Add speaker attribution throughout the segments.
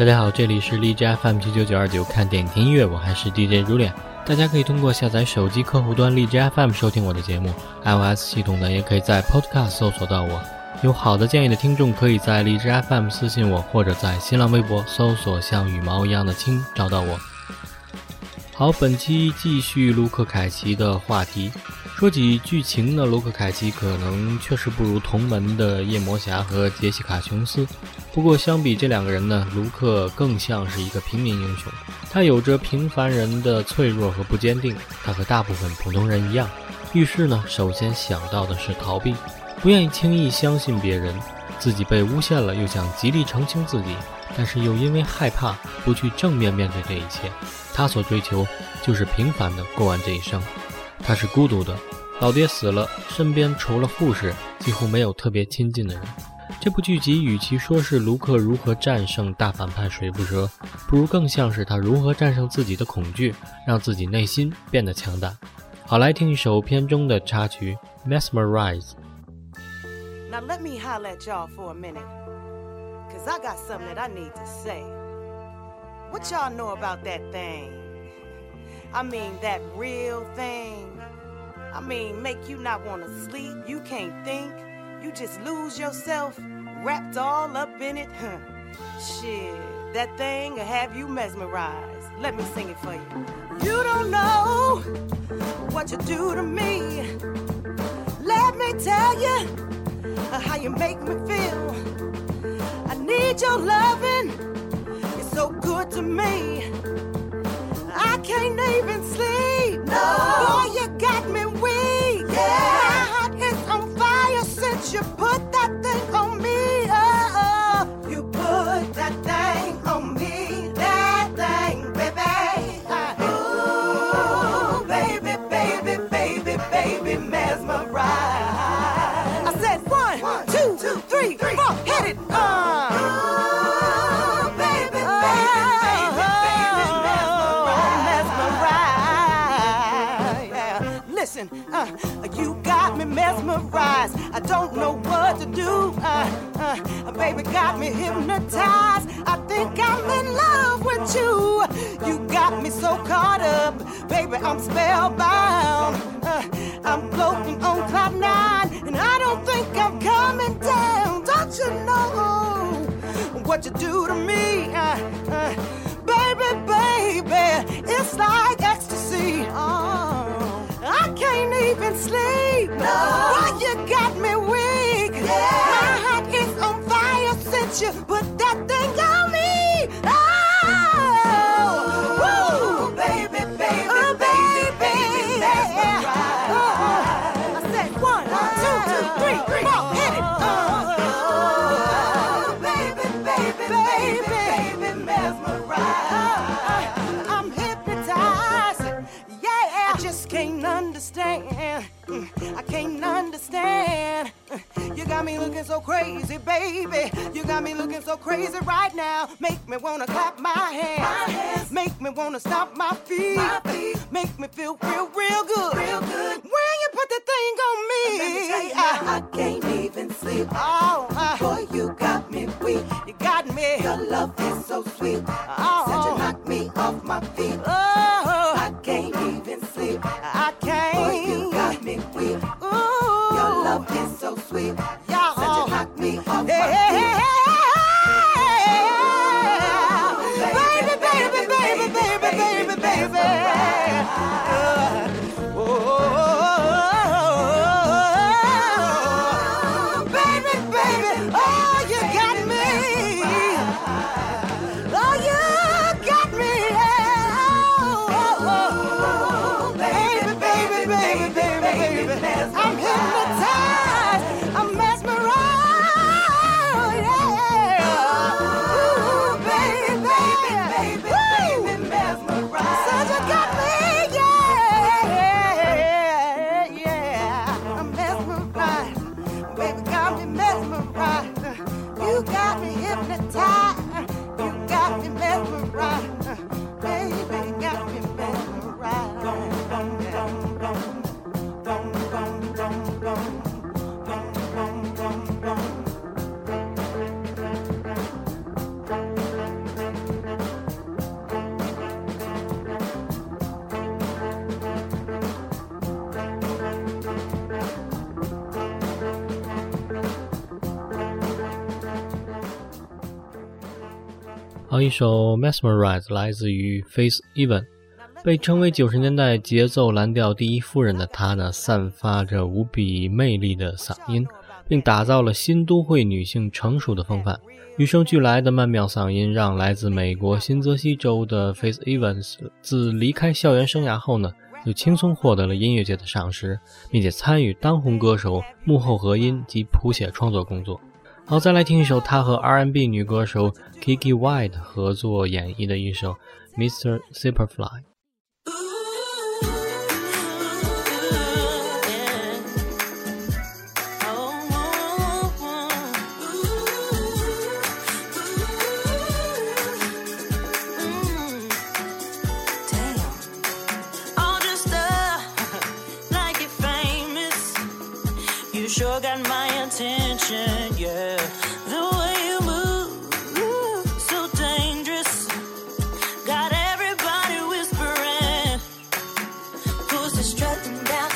Speaker 1: 大家好，这里是荔枝 FM 七九九二九，看电影听音乐，我还是 DJ 如恋。大家可以通过下载手机客户端荔枝 FM 收听我的节目，iOS 系统的也可以在 Podcast 搜索到我。有好的建议的听众，可以在荔枝 FM 私信我，或者在新浪微博搜索“像羽毛一样的青”找到我。好，本期继续卢克凯奇的话题。说起剧情呢，卢克凯奇可能确实不如同门的夜魔侠和杰西卡琼斯。不过相比这两个人呢，卢克更像是一个平民英雄。他有着平凡人的脆弱和不坚定。他和大部分普通人一样，遇事呢，首先想到的是逃避，不愿意轻易相信别人。自己被诬陷了，又想极力澄清自己，但是又因为害怕，不去正面面对这一切。他所追求就是平凡的过完这一生。他是孤独的，老爹死了，身边除了护士，几乎没有特别亲近的人。这部剧集与其说是卢克如何战胜大反派水蝮蛇，不如更像是他如何战胜自己的恐惧，让自己内心变得强大。好，来听一首片中的插曲《Mesmerize》。
Speaker 2: Now let me holler at y'all for a minute, cause I got something that I need to say. What y'all know about that thing? I mean, that real thing. I mean, make you not wanna sleep, you can't think you just lose yourself, wrapped all up in it. Huh. Shit, that thing will have you mesmerized. Let me sing it for you. You don't know what you do to me. Let me tell you how you make me feel. I need your loving, it's so good to me. I can't even sleep. No. Boy, you got you put that thing on me. Oh, oh. you put that thing on me. That thing, baby. Ooh, baby, baby, baby, baby, mesmerize. I said one, one two, two, three, three, four, hit it. Uh. Ooh, baby, baby, baby, baby, mesmerize Listen, you got me mesmerized. Baby got me hypnotized. I think I'm in love with you. You got me so caught up, baby. I'm spellbound. Uh, I'm floating on cloud nine, and I don't think I'm coming down. Don't you know what you do to me? Uh, uh, you put that thing on me. Oh, woo. baby, baby, oh, baby, baby. Oh, I said one, two, two, three, four, hit it. Oh, baby, baby, baby, baby, mesmerized. I'm hypnotized. Yeah, I just can't understand. Got me looking so crazy, baby. You got me looking so crazy right now. Make me wanna clap my hands. Make me wanna stomp my feet. Make me feel real, real good. Real good. When you put that thing on me, I,
Speaker 3: I can't even sleep.
Speaker 2: oh, uh,
Speaker 3: Boy, you got me weak.
Speaker 2: you got me.
Speaker 3: Your love is so sweet.
Speaker 2: Oh.
Speaker 1: 一首《Mesmerize》来自于 Face Even，被称为九十年代节奏蓝调第一夫人的她呢，散发着无比魅力的嗓音，并打造了新都会女性成熟的风范。与生俱来的曼妙嗓音，让来自美国新泽西州的 Face Evans 自离开校园生涯后呢，就轻松获得了音乐界的赏识，并且参与当红歌手幕后合音及谱写创作工作。好，再来听一首他和 R&B 女歌手 Kiki White 合作演绎的一首《Mr. Superfly》。
Speaker 4: This strutting down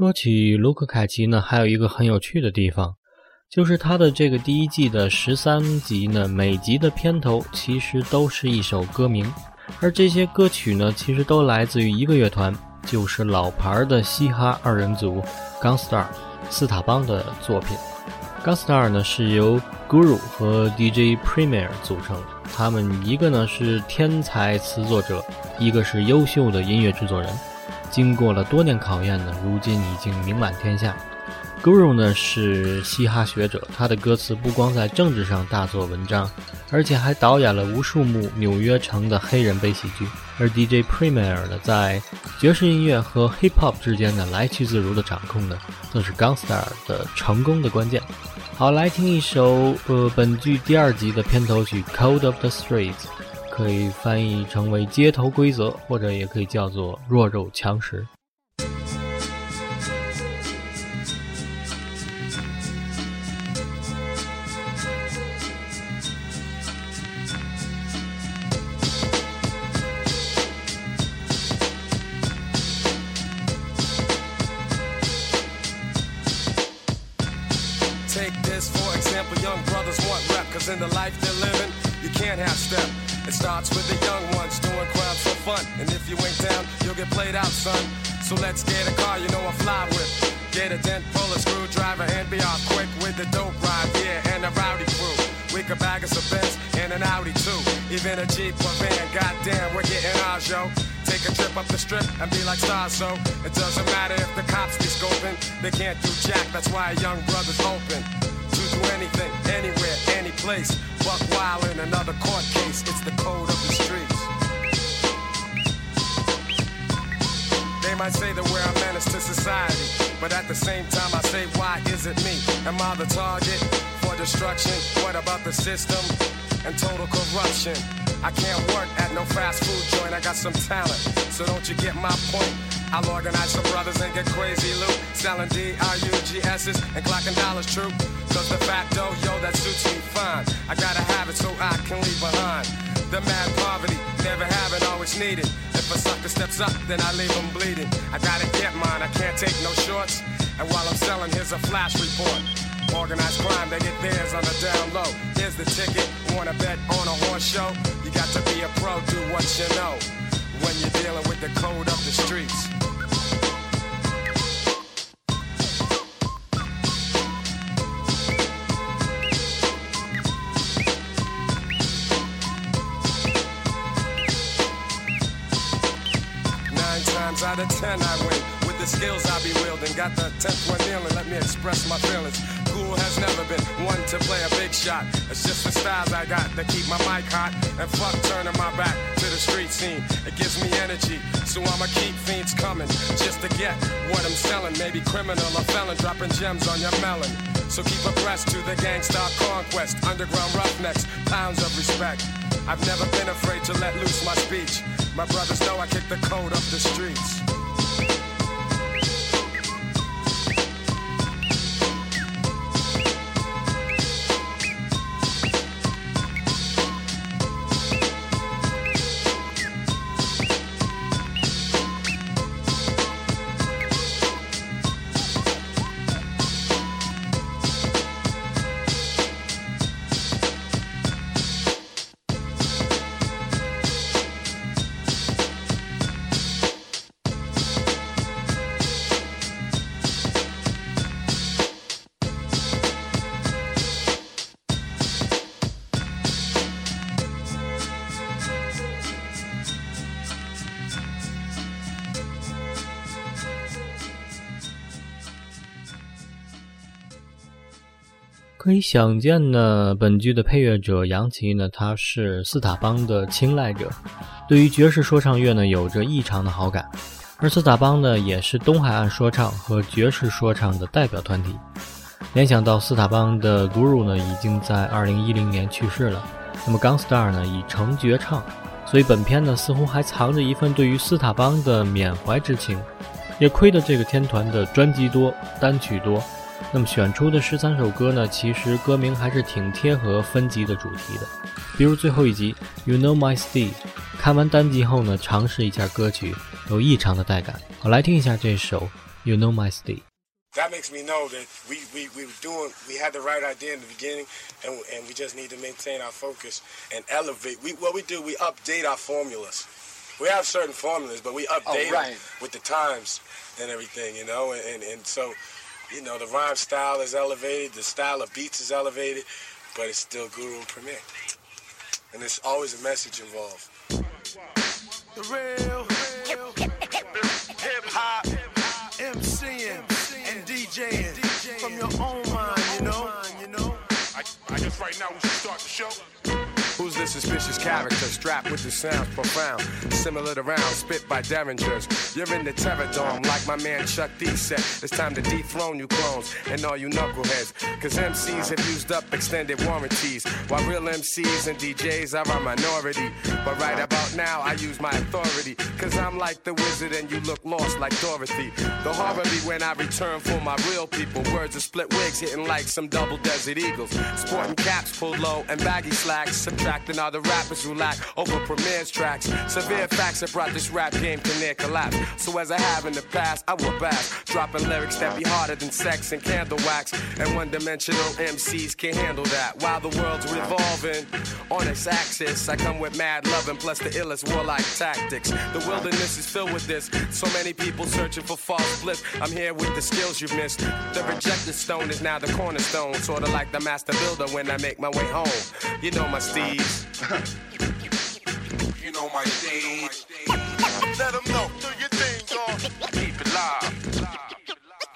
Speaker 1: 说起卢克凯奇呢，还有一个很有趣的地方，就是他的这个第一季的十三集呢，每集的片头其实都是一首歌名，而这些歌曲呢，其实都来自于一个乐团，就是老牌的嘻哈二人组 g a n g s t a r 斯塔邦的作品。g a n g s t a r 呢是由 Guru 和 DJ Premier 组成，他们一个呢是天才词作者，一个是优秀的音乐制作人。经过了多年考验呢，如今已经名满天下。Guru 呢是嘻哈学者，他的歌词不光在政治上大做文章，而且还导演了无数幕纽约城的黑人悲喜剧。而 DJ Premier 呢，在爵士音乐和 Hip Hop 之间呢来去自如的掌控呢，更是 Gunstar 的成功的关键。好，来听一首呃本剧第二集的片头曲《Code of the Streets》，可以翻译成为街头规则，或者也可以叫做弱肉强食。
Speaker 5: Take this for example, young brothers want rep, cause in the life they're living, you can't have step. It starts with the young ones doing crimes for fun. And if you ain't down, you'll get played out, son. So let's get a car, you know I fly with. Get a dent, pull a screwdriver, and be off quick with the dope ride, yeah, and a rowdy crew. We could bag us a Benz and an Audi too. Even a Jeep or van, goddamn, we're getting ours, yo. Take a trip up the strip and be like stars, so it doesn't matter if the cops be scoping. They can't do jack, that's why a young brother's open. To do anything, anywhere, any place. Buck wild in another court case, it's the code of the streets. They might say that we're a menace to society, but at the same time I say, why is it me? Am I the target for destruction? What about the system and total corruption? I can't work at no fast food joint, I got some talent, so don't you get my point? I'll organize some brothers and get crazy loot, selling D-R-U-G-S's and clocking dollars true. Cause the facto, yo, that suits me fine. I gotta have it so I can leave behind. The mad poverty, never have it, always needed. If a sucker steps up, then I leave him bleeding. I gotta get mine, I can't take no shorts. And while I'm selling, here's a flash report. Organized crime, they get theirs on the down low. Here's the ticket, wanna bet on a horse show? You got to be a pro, do what you know. When you're dealing with the code of the streets. Nine times out of ten I win. With the skills I be wielding. Got the tenth one kneeling, let me express my feelings. Cool has never been one to play a big shot. It's just the styles I got that keep my mic hot. And fuck turning my back street scene. It gives me energy, so I'ma keep fiends coming. Just to get what I'm selling. Maybe criminal or felon dropping gems on your melon. So keep abreast to the gangsta conquest. Underground roughnecks, pounds of respect. I've never been afraid to let loose my speech. My brothers know I kick the code up the streets.
Speaker 1: 可以想见呢，本剧的配乐者杨奇呢，他是斯塔邦的青睐者，对于爵士说唱乐呢有着异常的好感。而斯塔邦呢，也是东海岸说唱和爵士说唱的代表团体。联想到斯塔邦的 Guru 呢，已经在2010年去世了，那么 Gunstar 呢已成绝唱，所以本片呢似乎还藏着一份对于斯塔邦的缅怀之情。也亏得这个天团的专辑多，单曲多。那么选出的十三首歌呢，其实歌名还是挺贴合分级的主题的。比如最后一集 You Know My Style，看完单集后呢，尝试一下歌曲，有异常的带感。好，来听一下这首 You Know My Style。
Speaker 5: That makes me know that we, we, we were doing, we had the right idea in the beginning, and, and we just need to maintain our focus and elevate. We, what we do, we update our formulas. We have certain formulas, but we update
Speaker 6: right.
Speaker 5: them with the times and everything, you know, and, and, and so, you know, the rhyme style is elevated, the style of beats is elevated, but it's still Guru and Premier. And there's always a message involved.
Speaker 7: The real, hip hop, MCing and DJing from your own mind, you know.
Speaker 8: I, I guess right now we should start the show.
Speaker 5: Who's this suspicious character strapped with the sounds profound. Similar to rounds spit by derringers. You're in the terror dome, like my man Chuck D said. It's time to dethrone you clones and all you knuckleheads. Cause MCs have used up extended warranties, while real MCs and DJs are a minority. But right now, I use my authority. Cause I'm like the wizard and you look lost like Dorothy. The horror be when I return for my real people. Words of split wigs hitting like some double desert eagles. Sporting caps pulled low and baggy slacks. Subtracting all the rappers who lack over Premier's tracks. Severe facts have brought this rap game to near collapse. So as I have in the past, I will bash. Dropping lyrics that be harder than sex and candle wax. And one dimensional MCs can't handle that. While the world's revolving on its axis, I come with mad loving plus the illest warlike tactics. The wilderness is filled with this. So many people searching for false bliss. I'm here with the skills you've missed. The rejected stone is now the cornerstone. Sorta like the master builder when I make my way home. You know my steez.
Speaker 7: You know my stage. Let them know. Do your thing, dog. Keep it live.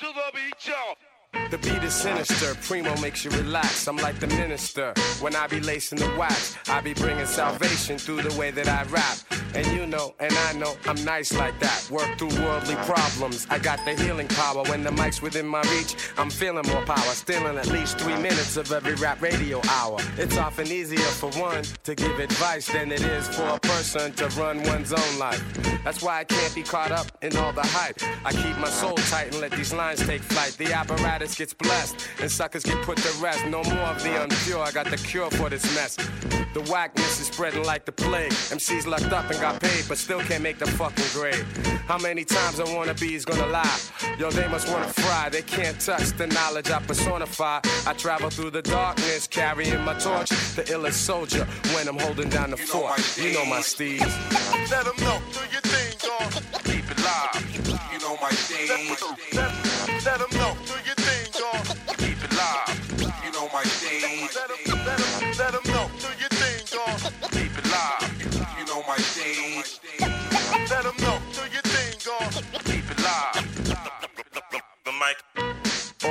Speaker 7: To the beat, y'all.
Speaker 5: The beat is sinister, Primo makes you relax. I'm like the minister. When I be lacing the wax, I be bringing salvation through the way that I rap. And you know, and I know, I'm nice like that. Work through worldly problems. I got the healing power. When the mic's within my reach, I'm feeling more power. Stealing at least three minutes of every rap radio hour. It's often easier for one to give advice than it is for a person to run one's own life. That's why I can't be caught up in all the hype. I keep my soul tight and let these lines take flight. The apparatus gets blessed and suckers get put to rest. No more of the unpure. I got the cure for this mess. The whackness is spreading like the plague. MCs lucked up and got paid, but still can't make the fucking grade. How many times I wanna be is gonna lie? Yo, they must wanna fry. They can't touch the knowledge I personify. I travel through the darkness, carrying my torch. The illest soldier when I'm holding down the
Speaker 7: You
Speaker 5: fort.
Speaker 7: my
Speaker 5: You know my steez.
Speaker 7: Let them know. Do your thing, dog. Keep it live. You know my stage. Keep it live. You know my stage. Let them know. Do your thing, dog. Keep it live. The mic.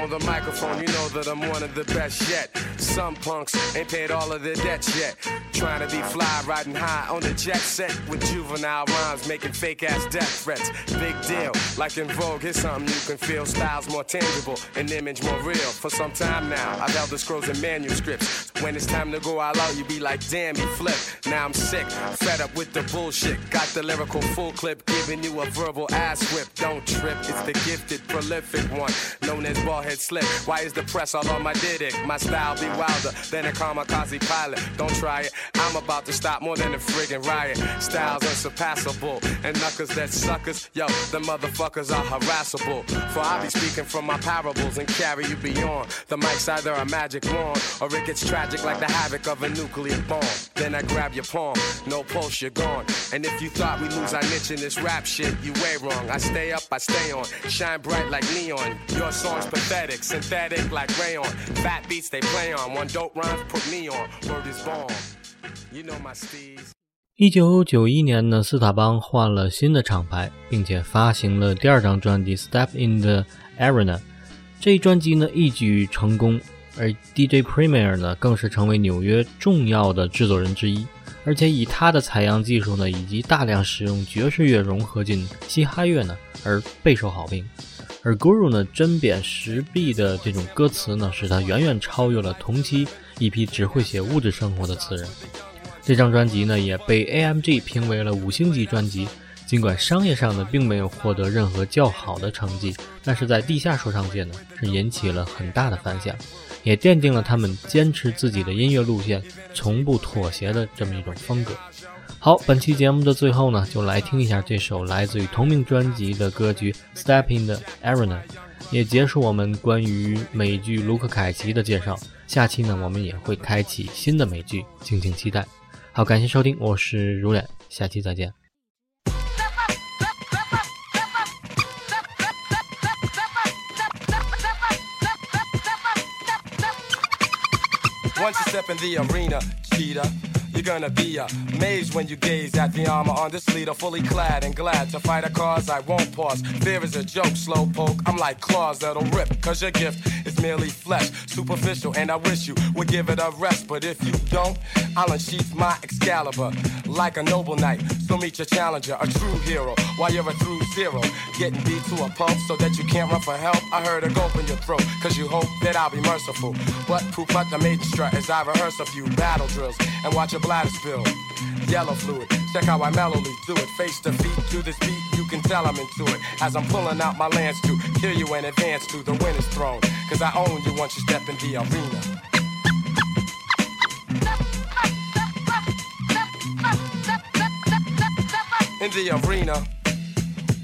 Speaker 5: On the microphone, you know that I'm one of the best yet. Some punks ain't paid all of their debts yet. Trying to be fly, riding high on the jet set with juvenile rhymes, making fake ass death threats. Big deal, like in Vogue, here's something you can feel. Styles more tangible, and image more real. For some time now, I've held the scrolls and manuscripts. When it's time to go all out, you be like, damn, you flip. Now I'm sick, fed up with the bullshit. Got the lyrical full clip, giving you a verbal ass whip. Don't trip, it's the gifted, prolific one, known as Baldhead Slick. Why is the press all on my dick? My style be wilder than a kamikaze pilot. Don't try it, I'm about to stop more than a friggin' riot. Styles unsurpassable, and knuckers that suckers, yo, the motherfuckers are harassable. For I be speaking from my parables and carry you beyond. The mic's either a magic wand, or it gets tragic like the havoc of a nuclear bomb. Then I grab your palm, no pulse, you're gone. And if you thought we lose our niche in this rap shit, you way wrong. I stay up, I stay on, shine bright like neon. Your song's pathetic, synthetic like rayon. Fat beats they play on, one dope rhymes put me on. Word is born. You know my steez.
Speaker 1: 一九九一年呢，斯塔邦换了新的厂牌，并且发行了第二张专辑《Step in the Arena》。这一专辑呢一举成功， 而 DJ Premier 呢更是成为纽约重要的制作人之一，而且以他的采样技术呢，以及大量使用爵士乐融合进嘻哈乐呢，而备受好评。而 Guru 呢针砭时弊的这种歌词呢，使他远远超越了同期一批只会写物质生活的词人。这张专辑呢也被 AMG 评为了五星级专辑。尽管商业上呢并没有获得任何较好的成绩，但是在地下说唱界呢是引起了很大的反响，也奠定了他们坚持自己的音乐路线、从不妥协的这么一种风格。好，本期节目的最后呢，就来听一下这首来自于同名专辑的歌曲《Step in the Arena》，也结束我们关于美剧卢克凯奇的介绍。下期呢，我们也会开启新的美剧，敬请期待。好，感谢收听，我是如脸，下期再见。
Speaker 5: Once you step in the arena, cheetah, You're gonna be amazed when you gaze at the armor on this leader, fully clad and glad to fight a cause I won't pause. Fear is a joke, slow poke. I'm like claws that'll rip, cause your gift is merely flesh, superficial, and I wish you would give it a rest. But if you don't, I'll unsheath my Excalibur like a noble knight. So meet your challenger, a true hero, while you're a true zero. Getting beat to a pulp so that you can't run for help. I heard a gulp in your throat, cause you hope that I'll be merciful. But poop out the maiden strut as I rehearse a few battle drills and watch your bladder spill. Yellow fluid, check how I mellowly do it. Face to feet to this beat, you can tell I'm into it. As I'm pulling out my lance to kill you in advance to the winner's throne. Cause I own you once you step in the arena. in the arena.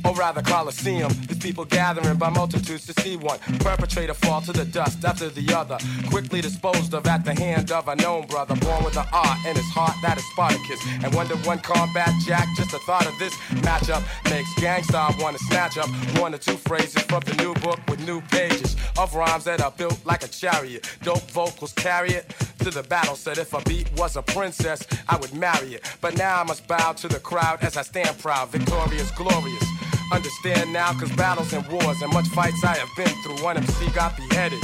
Speaker 5: Or rather, Coliseum. These people gathering by multitudes to see one perpetrator fall to the dust after the other. Quickly disposed of at the hand of a known brother. Born with an art in his heart that is Spartacus. And one to one combat jack, just the thought of this matchup makes gangsta want to snatch up one or two phrases from the new book with new pages of rhymes that are built like a chariot. Dope vocals carry it to the battle. Said if a beat was a princess, I would marry it. But now I must bow to the crowd as I stand proud, victorious, glorious. Understand now, cause battles and wars and much fights I have been through. One MC got beheaded.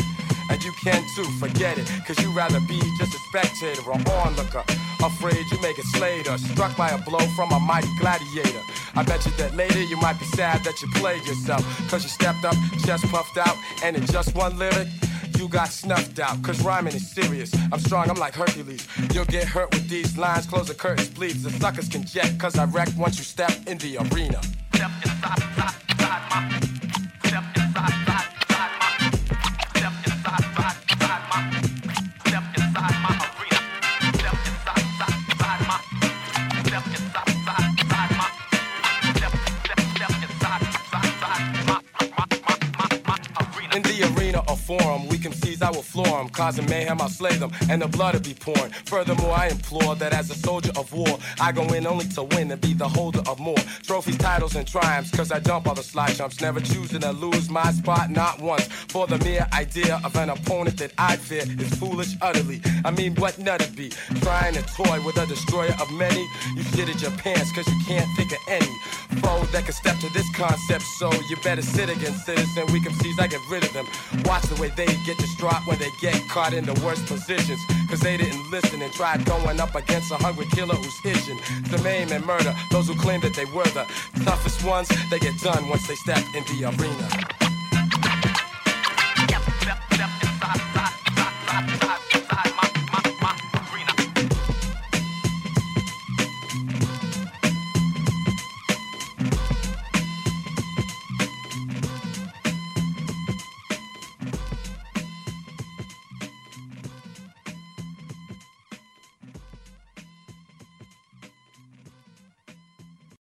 Speaker 5: And you can too, forget it. Cause you rather be just a spectator or onlooker. Afraid you may get slayed or struck by a blow from a mighty gladiator. I bet you that later you might be sad that you played yourself. Cause you stepped up, chest puffed out, and in just one lyric, you got snuffed out. Cause rhyming is serious. I'm strong, I'm like Hercules. You'll get hurt with these lines, close the curtains, please. The suckers can jet, cause I wreck once you step in the arena. Step inside, inside, my, Causing mayhem, I'll slay them, and the blood will be pouring. Furthermore, I implore that as a soldier of war, I go in only to win and be the holder of more trophies, titles, and triumphs. Cause I jump all the slide jumps, never choosing to lose my spot, not once. For the mere idea of an opponent that I fear is foolish utterly. I mean, what nut it be? Trying to toy with a destroyer of many? You shitted your pants cause you can't think of any foe that can step to this concept. So you better sit against citizen. We can seize, I get rid of them. Watch the way they get distraught when they get caught in the worst positions. Cause they didn't listen and tried going up against a hungry killer who's itching to maim and murder those who claim that they were the toughest ones. They get done once they step in the arena.